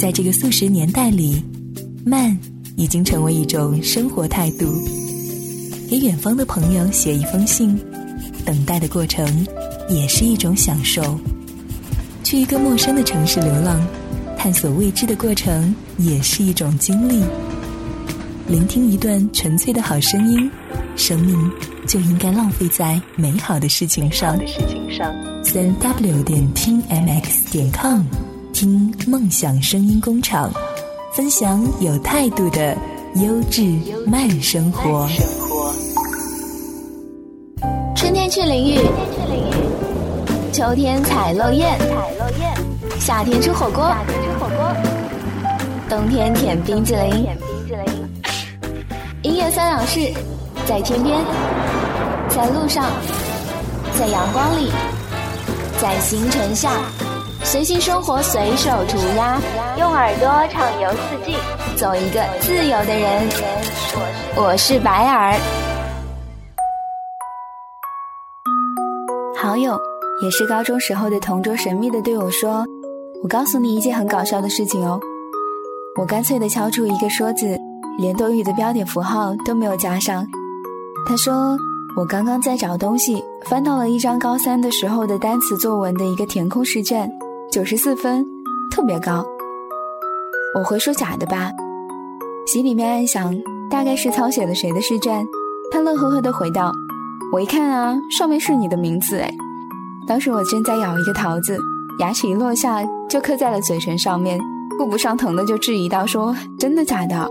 在这个速食年代里，慢已经成为一种生活态度。给远方的朋友写一封信，等待的过程也是一种享受。去一个陌生的城市流浪，探索未知的过程也是一种经历。聆听一段纯粹的好声音，生命就应该浪费在美好的事情上。三 w 点听 mx 点 com，听梦想声音工厂，分享有态度的优质慢生活。春天去淋雨，秋天采落叶，夏天吃火锅，冬天舔冰激凌。音乐三两事，在天边，在路上，在阳光里，在星辰下，随性生活，随手涂鸦，用耳朵畅游四季，做一个自由的人。我是白耳。好友也是高中时候的同桌，神秘的对我说：“我告诉你一件很搞笑的事情哦。”我干脆的敲出一个说字，连多余的标点符号都没有加上。他说：“我刚刚在找东西，翻到了一张高三的时候的单词作文的一个填空试卷，九十四分，特别高。”我会说：“假的吧？”心里面暗想，大概是抄写了谁的试卷。他乐呵呵的回道。我一看啊，上面是你的名字哎！当时我正在咬一个桃子，牙齿一落下就刻在了嘴唇上面，顾不上疼的就质疑道：“说真的假的？”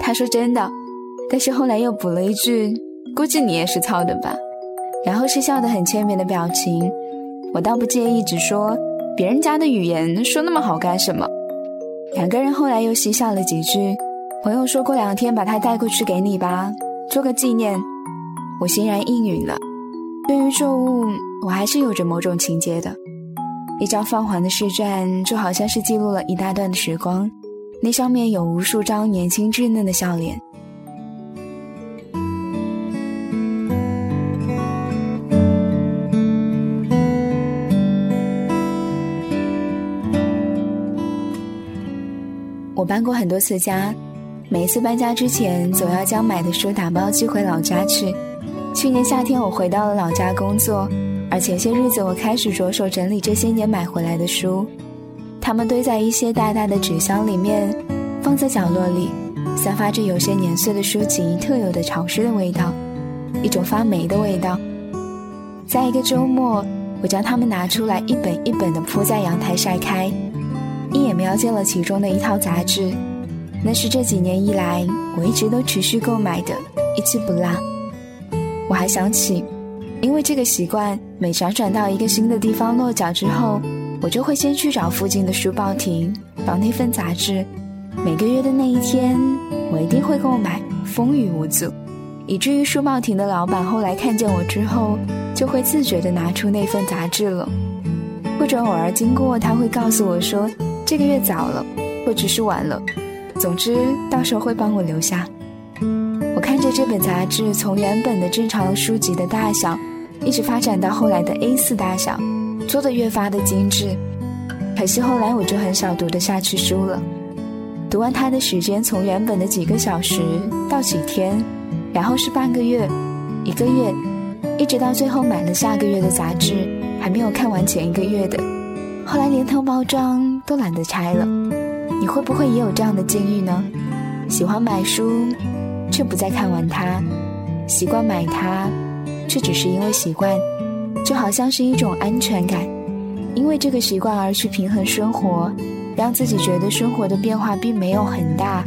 他说：“真的。”但是后来又补了一句：“估计你也是抄的吧？”然后是笑得很欠扁的表情。我倒不介意，只说别人家的语言说那么好干什么？两个人后来又嬉笑了几句。朋友说过两天把它带过去给你吧，做个纪念。我欣然应允了。对于旧物，我还是有着某种情结的。一张泛黄的试卷，就好像是记录了一大段的时光，那上面有无数张年轻稚嫩的笑脸。搬过很多次家，每一次搬家之前，总要将买的书打包寄回老家去。去年夏天，我回到了老家工作，而前些日子，我开始着手整理这些年买回来的书，它们堆在一些大大的纸箱里面，放在角落里，散发着有些年岁的书籍特有的潮湿的味道，一种发霉的味道。在一个周末，我将它们拿出来，一本一本地铺在阳台晒开，一眼瞄见了其中的一套杂志，那是这几年以来我一直都持续购买的，一期不落。我还想起，因为这个习惯，每辗转到一个新的地方落脚之后，我就会先去找附近的书报亭，找那份杂志。每个月的那一天，我一定会购买，风雨无阻，以至于书报亭的老板后来看见我之后，就会自觉地拿出那份杂志了。或者偶尔经过，他会告诉我说：“这个月早了，或者是晚了，总之到时候会帮我留下。”我看着这本杂志从原本的正常书籍的大小，一直发展到后来的 A4 大小，做的越发的精致。可惜后来我就很少读得下去书了，读完它的时间从原本的几个小时到几天，然后是半个月、一个月，一直到最后买了下个月的杂志，还没有看完前一个月的，后来连同包装都懒得拆了。你会不会也有这样的境遇呢？喜欢买书。却不再看完它，习惯买它，却只是因为习惯，就好像是一种安全感，因为这个习惯而去平衡生活，让自己觉得生活的变化并没有很大，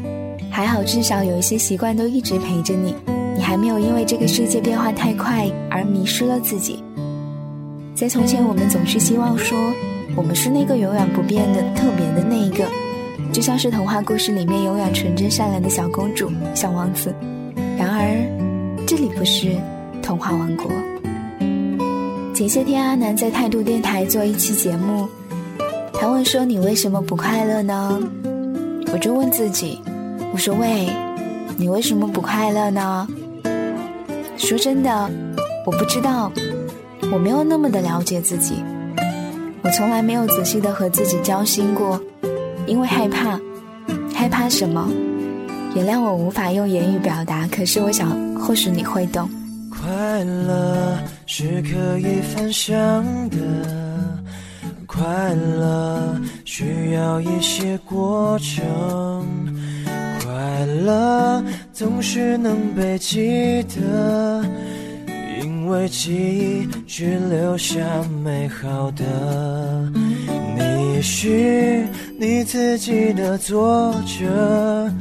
还好至少有一些习惯都一直陪着你，你还没有因为这个世界变化太快而迷失了自己。在从前，我们总是希望说，我们是那个永远不变的特别的那一个。就像是童话故事里面永远纯真善良的小公主、小王子，然而这里不是童话王国。前些天阿南在态度电台做一期节目，他问说：“你为什么不快乐呢？”我就问自己：“我说喂，你为什么不快乐呢？”说真的，我不知道，我没有那么的了解自己，我从来没有仔细的和自己交心过。因为害怕。害怕什么？原谅我无法用言语表达，可是我想，或许你会懂。快乐是可以分享的，快乐需要一些过程，快乐总是能被记得，为记忆只留下美好的。你是你自己的作者。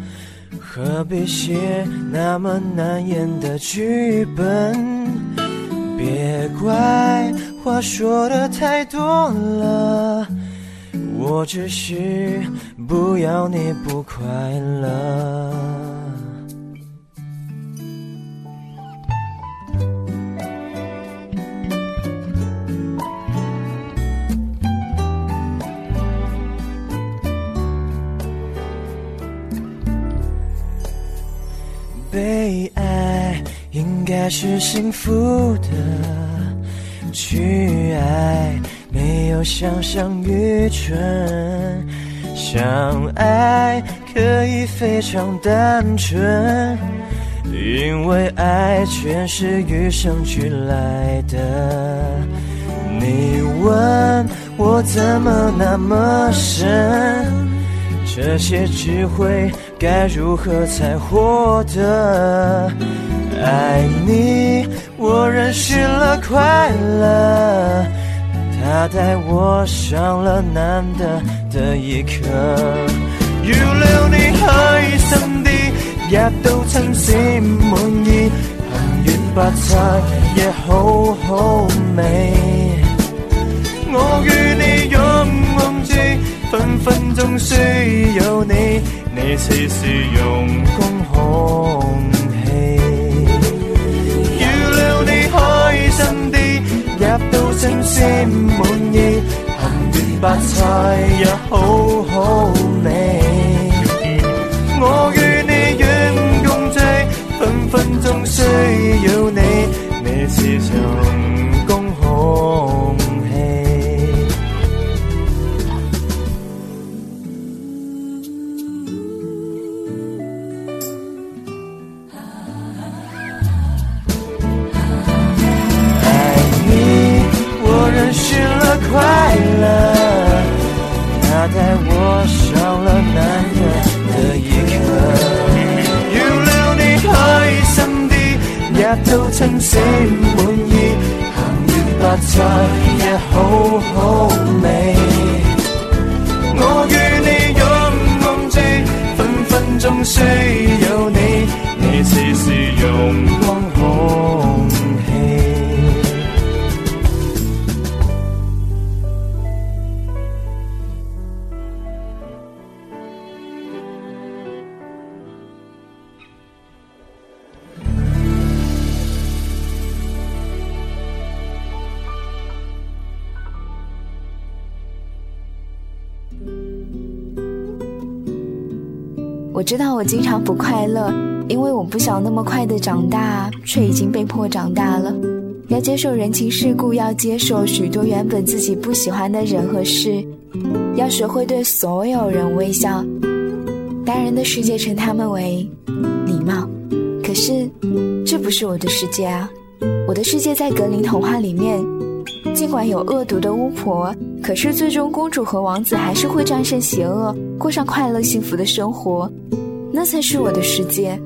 何必写那么难言的剧本？别怪话说的太多了，我只是不要你不快乐。被爱应该是幸福的，去爱没有想象愚蠢，相爱可以非常单纯，因为爱全是与生俱来的。你问我怎么那么深？这些智慧该如何才获得？爱你，我认识了快乐，它带我上了难得的一课。原谅你開心啲，也都稱心满意，幸願白菜也好好味。我与你勇往直。分分钟需要你，你似是用功空氣。要令你开心啲，也都真心满意，咸鱼白菜也好好味。我都清醒满意，行完白菜也好好味。我与你勇梦追，分分钟需要你，你时时用我知道我经常不快乐，因为我不想那么快的长大，却已经被迫长大了。要接受人情世故，要接受许多原本自己不喜欢的人和事，要学会对所有人微笑。大人的世界称他们为礼貌，可是这不是我的世界啊！我的世界在格林童话里面，尽管有恶毒的巫婆，可是最终公主和王子还是会战胜邪恶。过上快乐幸福的生活，那才是我的世界。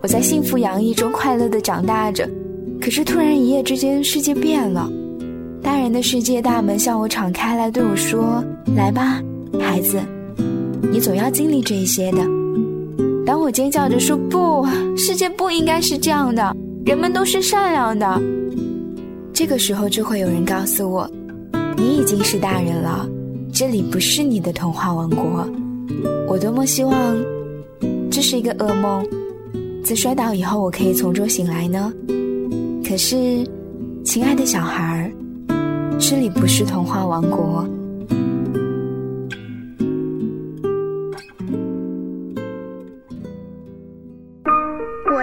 我在幸福洋溢中快乐的长大着，可是突然一夜之间，世界变了。大人的世界大门向我敞开来，对我说：“来吧，孩子，你总要经历这些的。”当我尖叫着说：“不，世界不应该是这样的，人们都是善良的。”这个时候就会有人告诉我：“你已经是大人了。”这里不是你的童话王国，我多么希望这是一个噩梦，在摔倒以后我可以从中醒来呢。可是，亲爱的小孩儿，这里不是童话王国。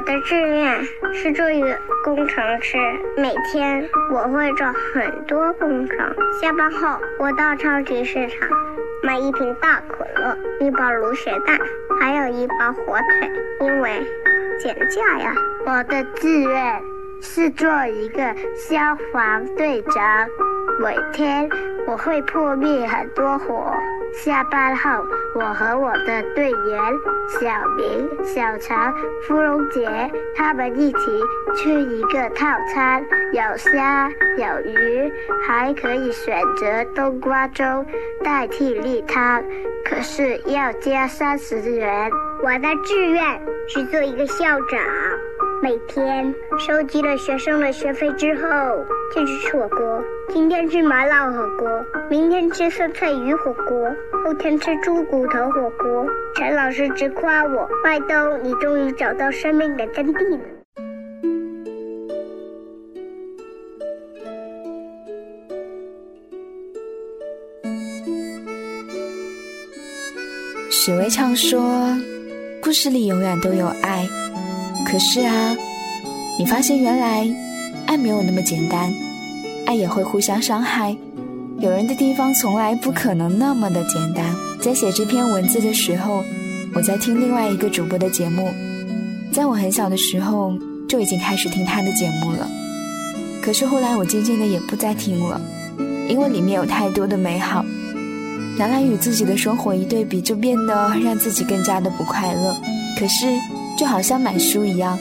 的志愿是做一个工程师，每天我会做很多工程。下班后，我到超级市场买一瓶大可乐，一包卤血蛋，还有一包火腿，因为减价呀。我的志愿是做一个消防队长，每天我会扑灭很多火。下班后，我和我的队员小明、小常、芙蓉姐他们一起吃一个套餐，有虾、有鱼，还可以选择冬瓜粥代替例汤，可是要加三十元。我的志愿是做一个校长。每天收集了学生的学费之后，就去吃火锅。今天吃麻辣火锅，明天吃酸菜鱼火锅，后天吃猪骨头火锅。陈老师直夸我：“麦兜，你终于找到生命的真谛了。”史维畅说：“故事里永远都有爱。”可是啊，你发现原来爱没有那么简单，爱也会互相伤害。有人的地方从来不可能那么的简单。在写这篇文字的时候，我在听另外一个主播的节目，在我很小的时候就已经开始听他的节目了。可是后来我渐渐的也不再听了，因为里面有太多的美好，拿来与自己的生活一对比，就变得让自己更加的不快乐。可是。就好像买书一样，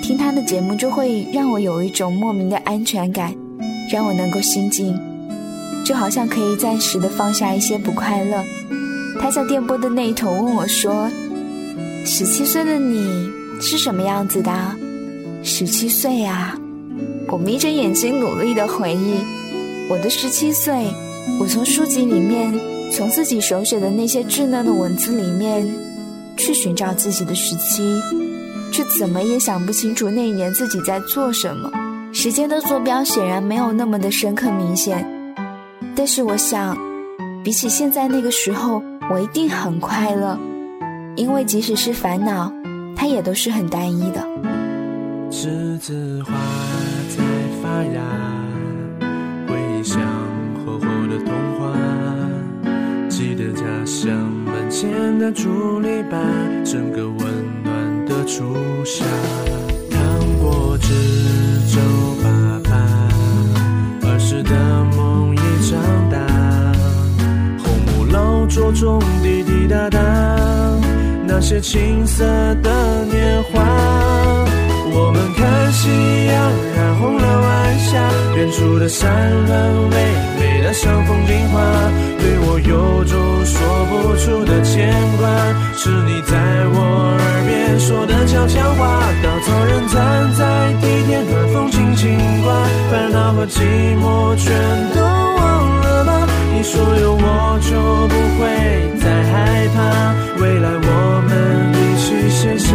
听他的节目就会让我有一种莫名的安全感，让我能够心静，就好像可以暂时的放下一些不快乐。他在电波的那一头问我说：“十七岁的你是什么样子的？”十七岁呀，我眯着眼睛努力的回忆，我的十七岁，我从书籍里面，从自己手写的那些稚嫩的文字里面。去寻找自己的时期，却怎么也想不清楚那一年自己在做什么。时间的坐标显然没有那么的深刻明显，但是我想，比起现在那个时候，我一定很快乐，因为即使是烦恼，它也都是很单一的。栀子花在发芽，回想厚厚的童话，记得家乡。门前的竹篱笆，整个温暖的初夏。糖果纸皱巴巴，儿时的梦已长大。红木老桌中滴滴答答，那些青涩的年华。我们看夕阳染红了晚霞，远处的山峦巍巍的像风景画，对我有种说不出的牵挂。是你在我耳边说的悄悄话，稻草人站在地铁，暖风轻轻刮，烦恼和寂寞全都忘了吗？你说有我就不会再害怕，未来我们一起写下。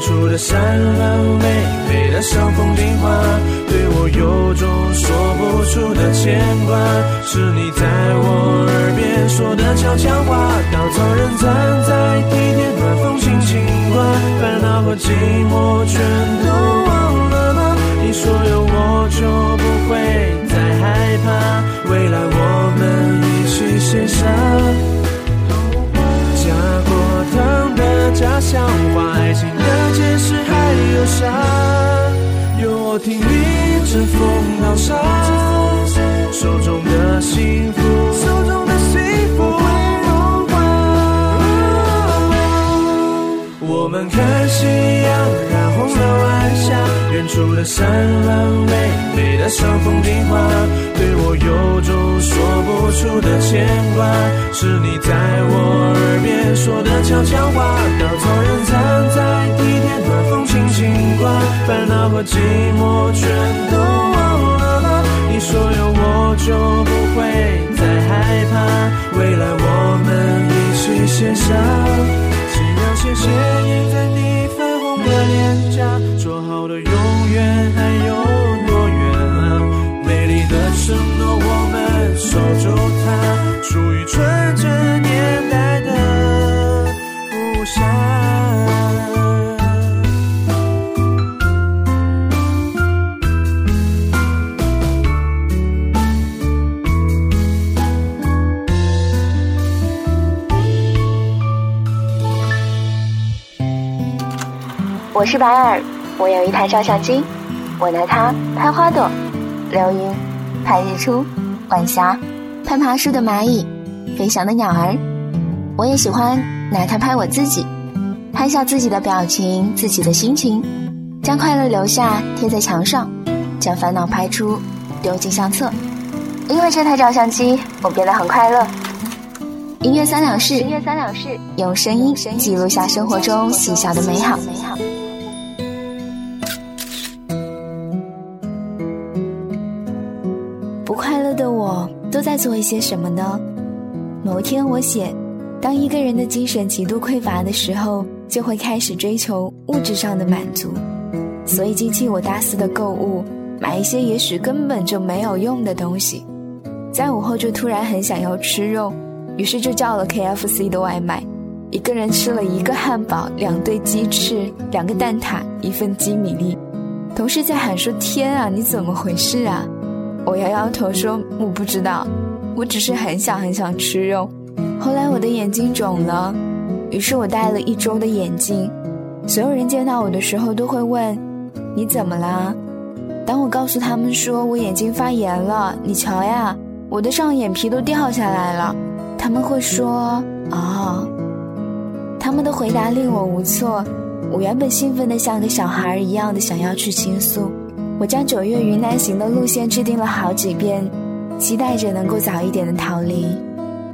处的山峦美美的像风景画，对我有种说不出的牵挂。是你在我耳边说的悄悄话，稻草人站在地铁，暖风轻轻刮，烦恼和寂寞全都忘了吧？你说有我就不会了晚霞，远处出的善良，美美的像风景画，对我有种说不出的牵挂。是你在我耳边说的悄悄话，稻草人站在地铁，暖风轻轻刮，烦恼和寂寞全都忘了吧。你说有我是白尔，我有一台照相机，我拿它拍花朵、流云、拍日出、晚霞、拍爬树的蚂蚁、飞翔的鸟儿。我也喜欢拿它拍我自己，拍下自己的表情、自己的心情，将快乐留下贴在墙上，将烦恼拍出丢进相册。因为这台照相机，我变得很快乐。音乐三两事，音乐三两事，用声音记录下生活中细小的美好。都在做一些什么呢？某天我写，当一个人的精神极度匮乏的时候，就会开始追求物质上的满足，所以激起我大肆的购物，买一些也许根本就没有用的东西。在午后就突然很想要吃肉，于是就叫了 KFC 的外卖，一个人吃了一个汉堡、两对鸡翅、两个蛋挞、一份鸡米粒，同事在喊说：“天啊，你怎么回事啊？”我摇摇头说：“我不知道，我只是很想很想吃肉。”后来我的眼睛肿了，于是我戴了一周的眼镜。所有人见到我的时候都会问：“你怎么啦？”当我告诉他们说我眼睛发炎了，你瞧呀，我的上眼皮都掉下来了，他们会说：“哦。”他们的回答令我无措。我原本兴奋的像个小孩一样的想要去倾诉。我将九月云南行的路线制定了好几遍，期待着能够早一点的逃离。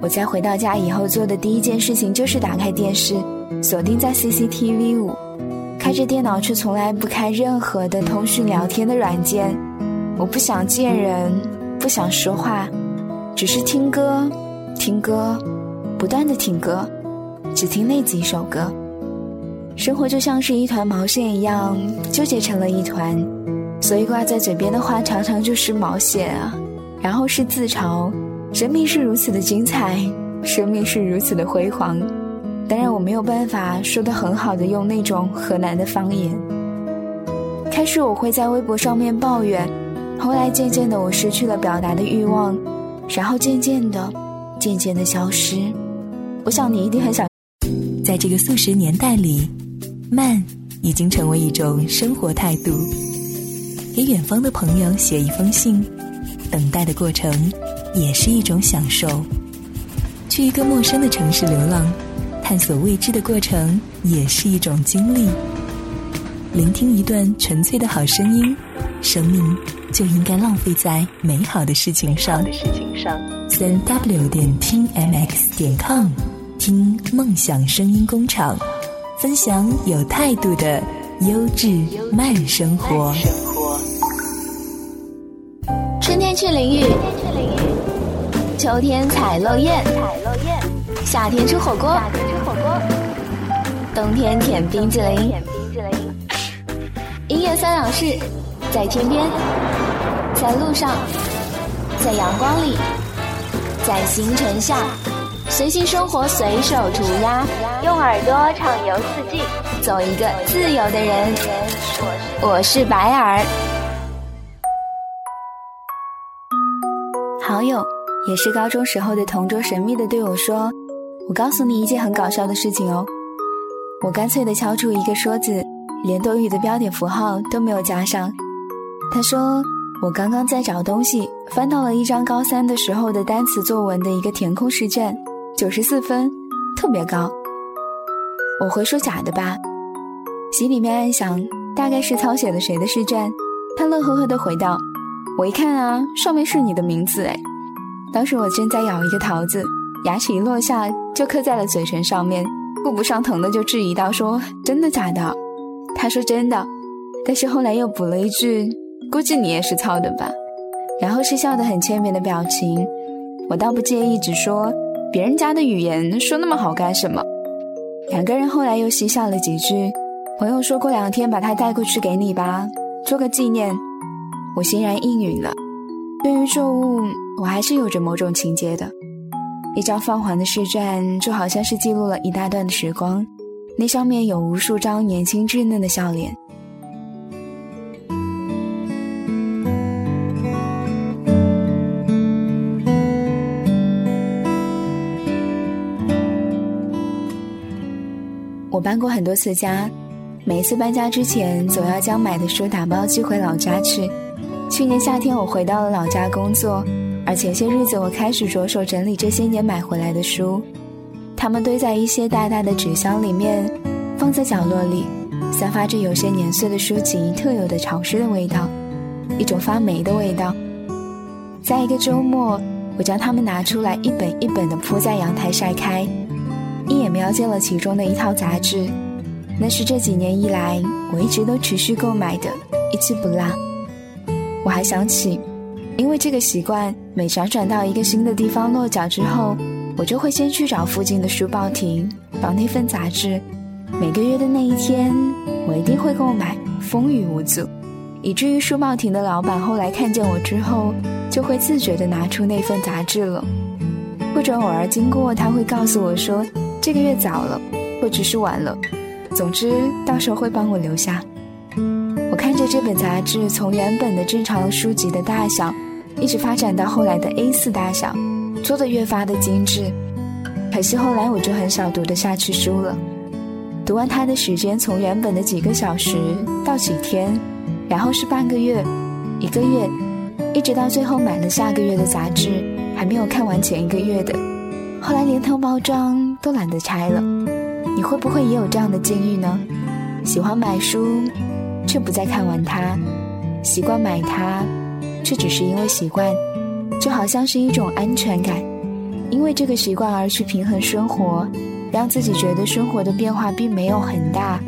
我在回到家以后做的第一件事情就是打开电视，锁定在 CCTV 五，开着电脑却从来不开任何的通讯聊天的软件。我不想见人，不想说话，只是听歌，听歌，不断的听歌，只听那几首歌。生活就像是一团毛线一样，纠结成了一团。所以挂在嘴边的话常常就是毛线啊，然后是自嘲，生命是如此的精彩，生命是如此的辉煌。当然我没有办法说的很好的用那种河南的方言。开始我会在微博上面抱怨，后来渐渐的我失去了表达的欲望，然后渐渐的，渐渐的消失。我想你一定很想，在这个速食年代里，慢已经成为一种生活态度。给远方的朋友写一封信，等待的过程也是一种享受。去一个陌生的城市流浪，探索未知的过程也是一种经历。聆听一段纯粹的好声音，生命就应该浪费在美好的事情上。三 w 点听 mx 点 com，听梦想声音工厂，分享有态度的优质慢生活。去淋雨，秋天采落叶，夏天吃火锅，冬天舔冰淇淋。音乐三两事，在天边，在路上，在阳光里，在星辰下，随性生活，随手涂鸦，用耳朵畅游四季，做一个自由的人。我是白尔。好友也是高中时候的同桌，神秘的对我说：“我告诉你一件很搞笑的事情哦。”我干脆的敲出一个说字，连多余的标点符号都没有加上。他说：“我刚刚在找东西，翻到了一张高三的时候的单词作文的一个填空试卷，九十四分，特别高。”我回说：“假的吧。”心里面暗想：“大概是抄写了谁的试卷。他乐呵呵地回道：“我一看啊，上面是你的名字哎。”当时我正在咬一个桃子，牙齿一落下就刻在了嘴唇上面，顾不上疼的就质疑道：“说真的假的？”他说：“真的。”但是后来又补了一句：“估计你也是操的吧。”然后是笑得很欠扁的表情。我倒不介意，只说别人家的语言说那么好干什么？两个人后来又嬉笑了几句。朋友说过两天把他带过去给你吧，做个纪念。我欣然应允了。对于旧物，我还是有着某种情结的。一张泛黄的试卷，就好像是记录了一大段的时光，那上面有无数张年轻稚嫩的笑脸。我搬过很多次家，每一次搬家之前，总要将买的书打包寄回老家去。去年夏天，我回到了老家工作，而前些日子，我开始着手整理这些年买回来的书。它们堆在一些大大的纸箱里面，放在角落里，散发着有些年岁的书籍特有的潮湿的味道，一种发霉的味道。在一个周末，我将它们拿出来，一本一本地铺在阳台晒开。一眼瞄见了其中的一套杂志，那是这几年以来我一直都持续购买的，一次不落。我还想起，因为这个习惯，每辗转到一个新的地方落脚之后，我就会先去找附近的书报亭，找那份杂志。每个月的那一天，我一定会购买，风雨无阻，以至于书报亭的老板后来看见我之后，就会自觉地拿出那份杂志了。或者偶尔经过，他会告诉我说。这个月早了，或者是晚了，总之到时候会帮我留下。看着这本杂志从原本的正常书籍的大小，一直发展到后来的 A4 大小，做的越发的精致。可惜后来我就很少读得下去书了，读完它的时间从原本的几个小时到几天，然后是半个月、一个月，一直到最后买了下个月的杂志，还没有看完前一个月的。后来连同包装都懒得拆了，你会不会也有这样的境遇呢？喜欢买书，却不再看完它；习惯买它，却只是因为习惯，就好像是一种安全感，因为这个习惯而去平衡生活，让自己觉得生活的变化并没有很大。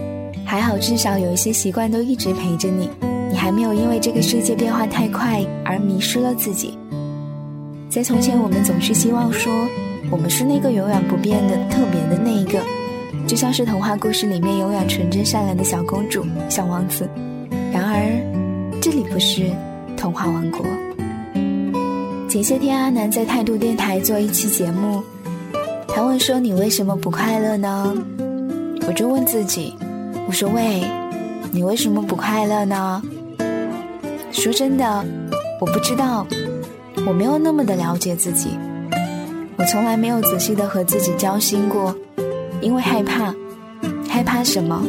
还好，至少有一些习惯都一直陪着你，你还没有因为这个世界变化太快而迷失了自己。在从前，我们总是希望说。我们是那个永远不变的特别的那一个，就像是童话故事里面永远纯真善良的小公主、小王子。然而，这里不是童话王国。前些天，阿南在态度电台做一期节目，他问说：“你为什么不快乐呢？”我就问自己：“我说喂，你为什么不快乐呢？”说真的，我不知道，我没有那么的了解自己。我从来没有仔细的和自己交心过，因为害怕，害怕什么？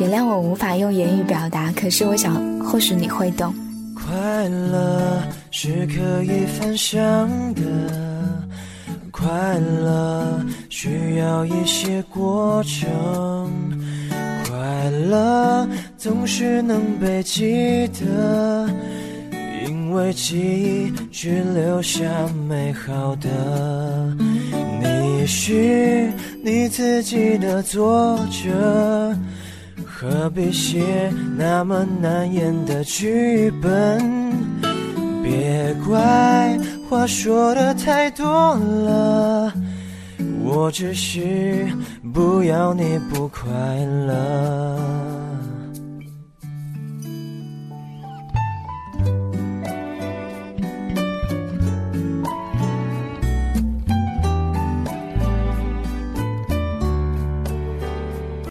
原谅我无法用言语表达，可是我想，或许你会懂。快乐是可以分享的，快乐需要一些过程，快乐总是能被记得。因为记忆只留下美好的，是你自己的作者，何必写那么难演的剧本？别怪话说的太多了，我只是不要你不快乐。